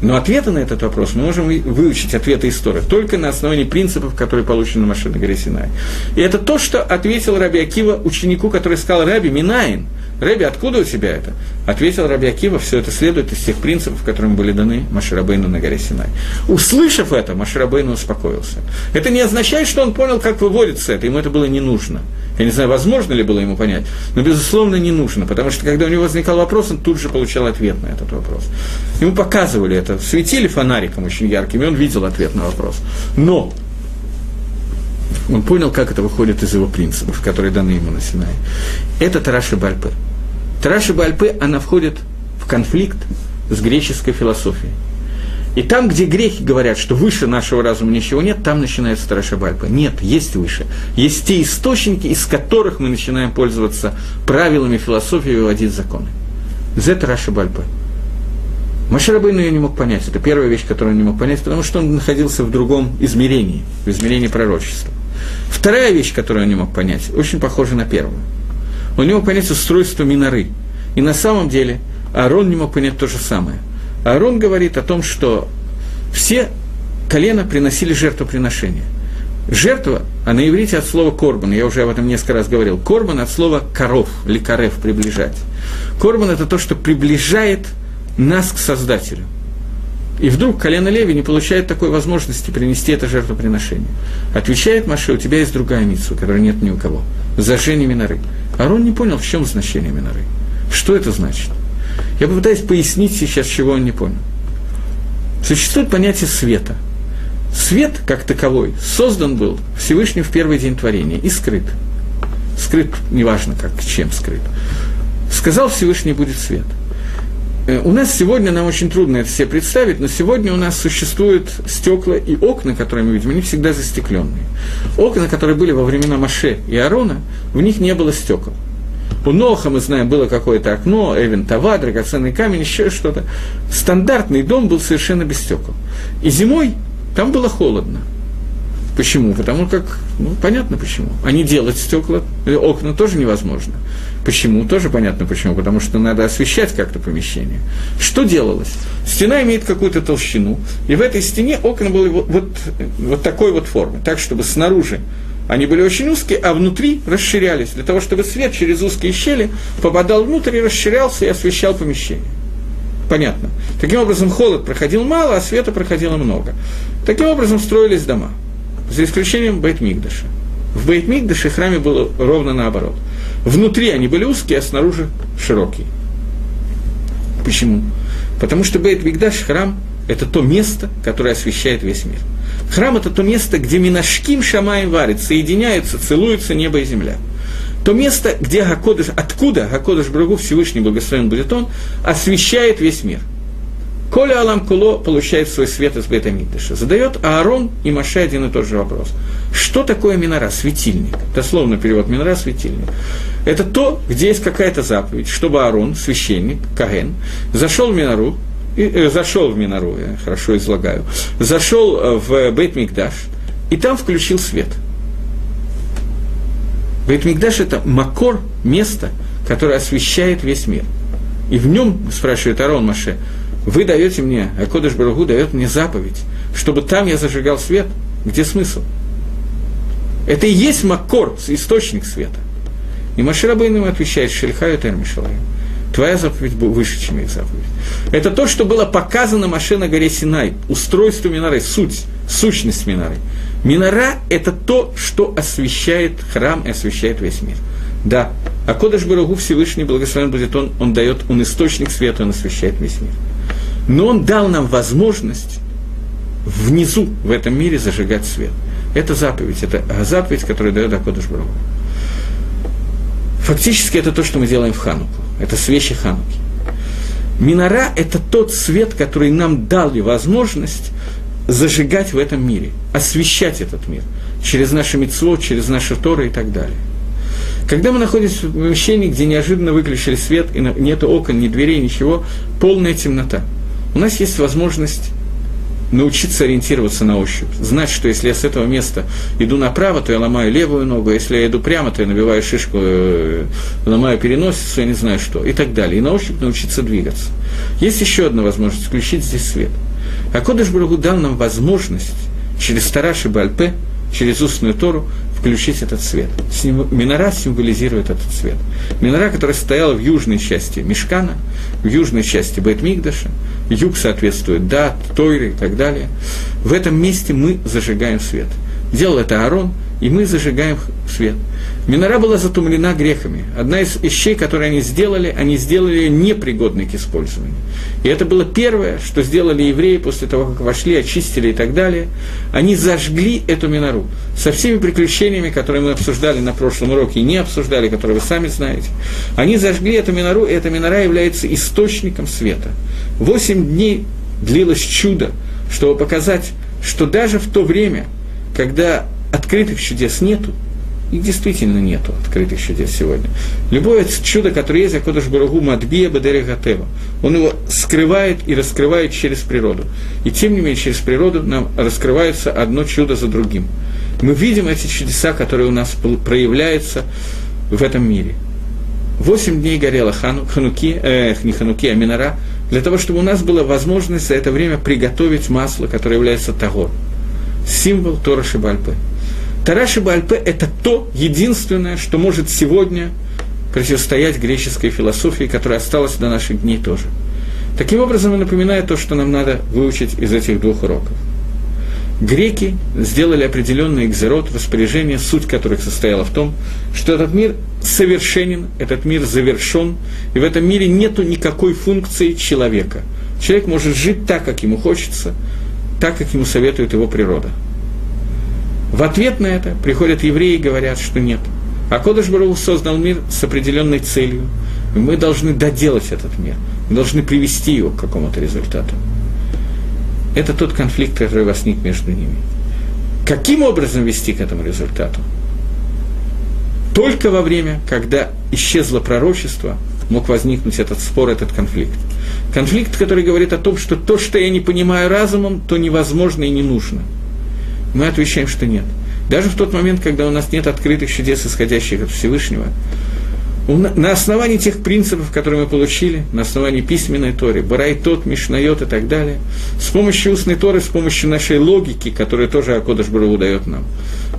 Но ответы на этот вопрос мы можем выучить, ответы истории, только на основании принципов, которые получены на Машине горе Синай. И это то, что ответил Раби Акива ученику, который сказал, Раби, Минаин, Рэби, откуда у тебя это? Ответил Раби Акива, все это следует из тех принципов, которым были даны Маширабейну на горе Синай. Услышав это, Маширабейну успокоился. Это не означает, что он понял, как выводится это, ему это было не нужно. Я не знаю, возможно ли было ему понять, но, безусловно, не нужно, потому что, когда у него возникал вопрос, он тут же получал ответ на этот вопрос. Ему показывали это, светили фонариком очень ярким, и он видел ответ на вопрос. Но он понял, как это выходит из его принципов, которые даны ему на Синае. Это Тараши Бальпе. Тараша Бальпе, она входит в конфликт с греческой философией. И там, где грехи говорят, что выше нашего разума ничего нет, там начинается Тараша Бальпа. Нет, есть выше. Есть те источники, из которых мы начинаем пользоваться правилами философии и выводить законы. Зе Тараша Бальпа. Машарабейн ее не мог понять. Это первая вещь, которую он не мог понять, потому что он находился в другом измерении, в измерении пророчества. Вторая вещь, которую он не мог понять, очень похожа на первую. Он не мог понять устройство Миноры. И на самом деле Аарон не мог понять то же самое. Аарон говорит о том, что все колена приносили жертвоприношение. Жертва, а на иврите от слова корбан, я уже об этом несколько раз говорил, корбан от слова коров, или карев, приближать. Корбан – это то, что приближает нас к Создателю. И вдруг колено Леви не получает такой возможности принести это жертвоприношение. Отвечает Маше, у тебя есть другая митсу, которой нет ни у кого. Зажжение миноры. Арон не понял, в чем значение миноры. Что это значит? Я попытаюсь пояснить сейчас, чего он не понял. Существует понятие света. Свет, как таковой, создан был Всевышним в первый день творения и скрыт. Скрыт, неважно как, чем скрыт. Сказал Всевышний, будет свет – у нас сегодня, нам очень трудно это себе представить, но сегодня у нас существуют стекла и окна, которые мы видим, они всегда застекленные. Окна, которые были во времена Маше и Арона, в них не было стекол. У Ноха, мы знаем, было какое-то окно, Эвен Тава, драгоценный камень, еще что-то. Стандартный дом был совершенно без стекол. И зимой там было холодно. Почему? Потому как, ну, понятно почему. Они делать стекла, э, окна тоже невозможно. Почему? Тоже понятно почему. Потому что надо освещать как-то помещение. Что делалось? Стена имеет какую-то толщину, и в этой стене окна были вот, вот, вот такой вот формы, так, чтобы снаружи они были очень узкие, а внутри расширялись, для того, чтобы свет через узкие щели попадал внутрь и расширялся и освещал помещение. Понятно. Таким образом, холод проходил мало, а света проходило много. Таким образом строились дома – за исключением Бейт-Мигдаша. В Бейт-Мигдаше храме было ровно наоборот. Внутри они были узкие, а снаружи широкие. Почему? Потому что Бейт-Мигдаш, храм, это то место, которое освещает весь мир. Храм – это то место, где Минашким Шамаем варит, соединяются, целуются небо и земля. То место, где Гакодыш, откуда Гакодыш Брагу, Всевышний Благословен будет он, освещает весь мир – Коля Алам Куло получает свой свет из Бета Мигдаша. Задает Аарон и Маше один и тот же вопрос. Что такое минора? Светильник. Дословно перевод минора – светильник. Это то, где есть какая-то заповедь, чтобы Аарон, священник, Каген, зашел в минору, и, э, зашел в минору, я хорошо излагаю, зашел э, в Бейт Мигдаш, и там включил свет. Бейт Мигдаш – это макор, место, которое освещает весь мир. И в нем, спрашивает Арон Маше, вы даете мне, а Кодыш Барагу дает мне заповедь, чтобы там я зажигал свет. Где смысл? Это и есть Маккор, источник света. И Маширабейн ему отвечает, Шельхаю Термишалаем. Твоя заповедь выше, чем их заповедь. Это то, что было показано Маше на горе Синай, устройство Минары, суть, сущность Минары. Минара – это то, что освещает храм и освещает весь мир. Да, а Кодыш Барагу Всевышний, благословен будет он, он дает, он источник света, он освещает весь мир но Он дал нам возможность внизу, в этом мире, зажигать свет. Это заповедь, это заповедь, которую дает Акодыш Барагу. Фактически это то, что мы делаем в Хануку. Это свечи Хануки. Минора – это тот свет, который нам дали возможность зажигать в этом мире, освещать этот мир через наши митцвот, через наши Торы и так далее. Когда мы находимся в помещении, где неожиданно выключили свет, и нет окон, ни дверей, ничего, полная темнота – у нас есть возможность научиться ориентироваться на ощупь, знать, что если я с этого места иду направо, то я ломаю левую ногу, а если я иду прямо, то я набиваю шишку, э, ломаю переносицу, я не знаю что, и так далее. И на ощупь научиться двигаться. Есть еще одна возможность – включить здесь свет. А Кодыш Барагу дал нам возможность через Тараши Бальпе, через устную Тору, включить этот свет. Минора символизирует этот свет. Минора, которая стояла в южной части Мешкана, в южной части Бейтмигдаша, юг соответствует Дат, Тойре и так далее. В этом месте мы зажигаем свет. Делал это Аарон, и мы зажигаем свет. Минора была затумлена грехами. Одна из вещей, которые они сделали, они сделали ее непригодной к использованию. И это было первое, что сделали евреи после того, как вошли, очистили и так далее. Они зажгли эту минору со всеми приключениями, которые мы обсуждали на прошлом уроке и не обсуждали, которые вы сами знаете. Они зажгли эту минору, и эта минора является источником света. Восемь дней длилось чудо, чтобы показать, что даже в то время, когда открытых чудес нету, их действительно нету открытых чудес сегодня. Любое чудо, которое есть, Акодыш Барагу Мадбия Бадери Гатева, он его скрывает и раскрывает через природу. И тем не менее, через природу нам раскрывается одно чудо за другим. Мы видим эти чудеса, которые у нас проявляются в этом мире. Восемь дней горела хану, хануки, э, не хануки, а минора, для того, чтобы у нас была возможность за это время приготовить масло, которое является тагор, символ Тора Шибальпы. Тараши Бальпе – это то единственное, что может сегодня противостоять греческой философии, которая осталась до наших дней тоже. Таким образом, я напоминаю то, что нам надо выучить из этих двух уроков. Греки сделали определенный экзерот, распоряжение, суть которых состояла в том, что этот мир совершенен, этот мир завершен, и в этом мире нет никакой функции человека. Человек может жить так, как ему хочется, так, как ему советует его природа – в ответ на это приходят евреи и говорят, что нет. А Кодыш Бару создал мир с определенной целью. И мы должны доделать этот мир. Мы должны привести его к какому-то результату. Это тот конфликт, который возник между ними. Каким образом вести к этому результату? Только во время, когда исчезло пророчество, мог возникнуть этот спор, этот конфликт. Конфликт, который говорит о том, что то, что я не понимаю разумом, то невозможно и не нужно – мы отвечаем, что нет. Даже в тот момент, когда у нас нет открытых чудес, исходящих от Всевышнего, на основании тех принципов, которые мы получили, на основании письменной Торы, Барайтот, Мишнайот и так далее, с помощью устной Торы, с помощью нашей логики, которую тоже Акодыш Бару дает нам,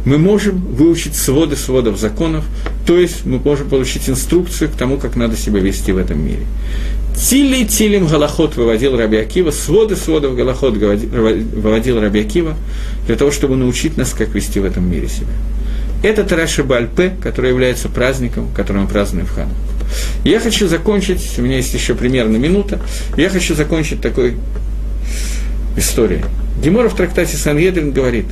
мы можем выучить своды сводов законов, то есть мы можем получить инструкцию к тому, как надо себя вести в этом мире. Тили Тилим Галахот выводил Раби Акива, своды сводов Галахот выводил Раби Акива, для того, чтобы научить нас, как вести в этом мире себя. Это Тараши Бальпе, который является праздником, который мы празднуем в Хану. Я хочу закончить, у меня есть еще примерно минута, я хочу закончить такой историей. Гемора в трактате Санедрин говорит,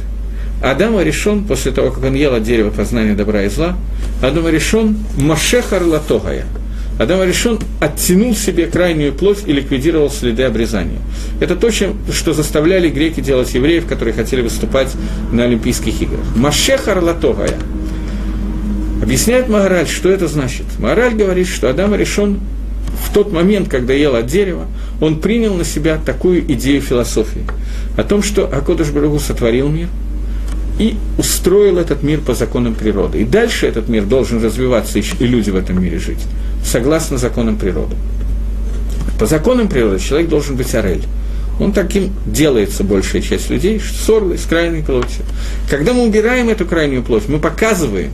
Адам решен, после того, как он ел от дерева познания добра и зла, Адам решен Машехар Латогая – Адам решен оттянул себе крайнюю плоть и ликвидировал следы обрезания. Это то, чем, что заставляли греки делать евреев, которые хотели выступать на Олимпийских играх. Машехар латогая. Объясняет Магараль, что это значит. Магараль говорит, что Адам решен в тот момент, когда ел от дерева, он принял на себя такую идею философии. О том, что Акодыш Барагу сотворил мир – и устроил этот мир по законам природы. И дальше этот мир должен развиваться, и люди в этом мире жить, согласно законам природы. По законам природы человек должен быть орель. Он таким делается большая часть людей, с орлой, с крайней плотью. Когда мы убираем эту крайнюю плоть, мы показываем,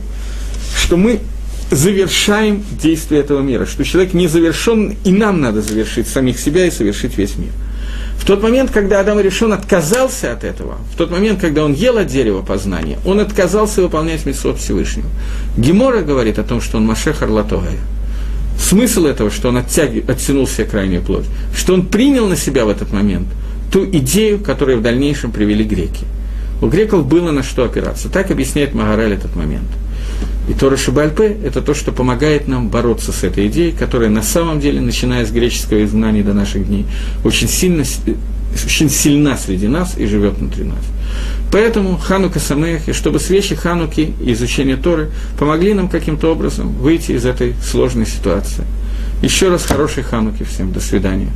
что мы завершаем действие этого мира, что человек не завершен, и нам надо завершить самих себя и совершить весь мир. В тот момент, когда Адам решен отказался от этого, в тот момент, когда он ел от дерева познания, он отказался выполнять митцвот Всевышнего. Гемора говорит о том, что он Машех Арлатогая. Смысл этого, что он оттяг... оттянул себе крайнюю плоть, что он принял на себя в этот момент ту идею, которую в дальнейшем привели греки. У греков было на что опираться. Так объясняет Магарель этот момент. И Тора Шибальпе – это то, что помогает нам бороться с этой идеей, которая на самом деле, начиная с греческого изгнания до наших дней, очень, сильно, очень сильна среди нас и живет внутри нас. Поэтому Ханука Самех, и чтобы свечи Хануки и изучение Торы помогли нам каким-то образом выйти из этой сложной ситуации. Еще раз хорошей Хануки всем. До свидания.